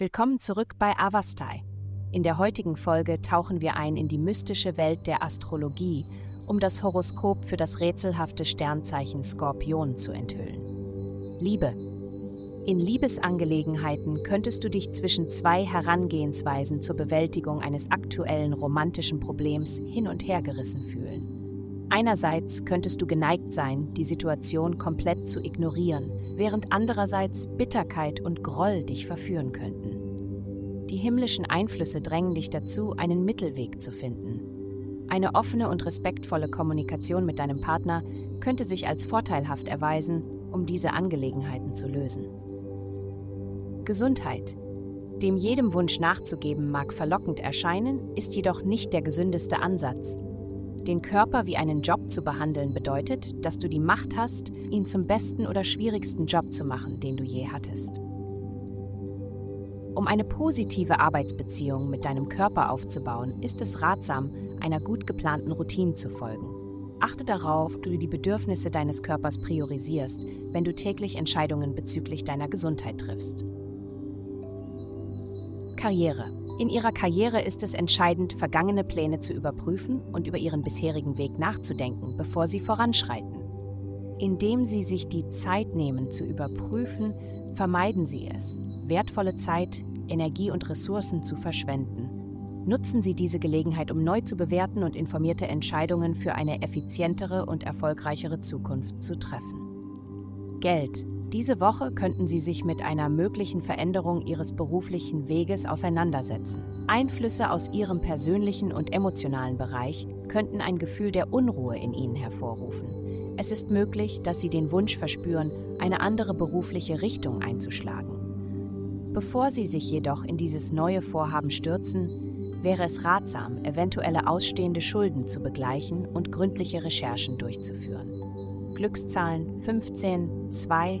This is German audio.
Willkommen zurück bei Avastai. In der heutigen Folge tauchen wir ein in die mystische Welt der Astrologie, um das Horoskop für das rätselhafte Sternzeichen Skorpion zu enthüllen. Liebe. In Liebesangelegenheiten könntest du dich zwischen zwei Herangehensweisen zur Bewältigung eines aktuellen romantischen Problems hin und her gerissen fühlen. Einerseits könntest du geneigt sein, die Situation komplett zu ignorieren, während andererseits Bitterkeit und Groll dich verführen könnten. Die himmlischen Einflüsse drängen dich dazu, einen Mittelweg zu finden. Eine offene und respektvolle Kommunikation mit deinem Partner könnte sich als vorteilhaft erweisen, um diese Angelegenheiten zu lösen. Gesundheit. Dem jedem Wunsch nachzugeben mag verlockend erscheinen, ist jedoch nicht der gesündeste Ansatz. Den Körper wie einen Job zu behandeln bedeutet, dass du die Macht hast, ihn zum besten oder schwierigsten Job zu machen, den du je hattest. Um eine positive Arbeitsbeziehung mit deinem Körper aufzubauen, ist es ratsam, einer gut geplanten Routine zu folgen. Achte darauf, dass du die Bedürfnisse deines Körpers priorisierst, wenn du täglich Entscheidungen bezüglich deiner Gesundheit triffst. Karriere. In ihrer Karriere ist es entscheidend, vergangene Pläne zu überprüfen und über ihren bisherigen Weg nachzudenken, bevor sie voranschreiten. Indem sie sich die Zeit nehmen zu überprüfen, vermeiden sie es, wertvolle Zeit, Energie und Ressourcen zu verschwenden. Nutzen Sie diese Gelegenheit, um neu zu bewerten und informierte Entscheidungen für eine effizientere und erfolgreichere Zukunft zu treffen. Geld. Diese Woche könnten Sie sich mit einer möglichen Veränderung Ihres beruflichen Weges auseinandersetzen. Einflüsse aus Ihrem persönlichen und emotionalen Bereich könnten ein Gefühl der Unruhe in Ihnen hervorrufen. Es ist möglich, dass Sie den Wunsch verspüren, eine andere berufliche Richtung einzuschlagen. Bevor Sie sich jedoch in dieses neue Vorhaben stürzen, wäre es ratsam, eventuelle ausstehende Schulden zu begleichen und gründliche Recherchen durchzuführen. Glückszahlen 15, 2,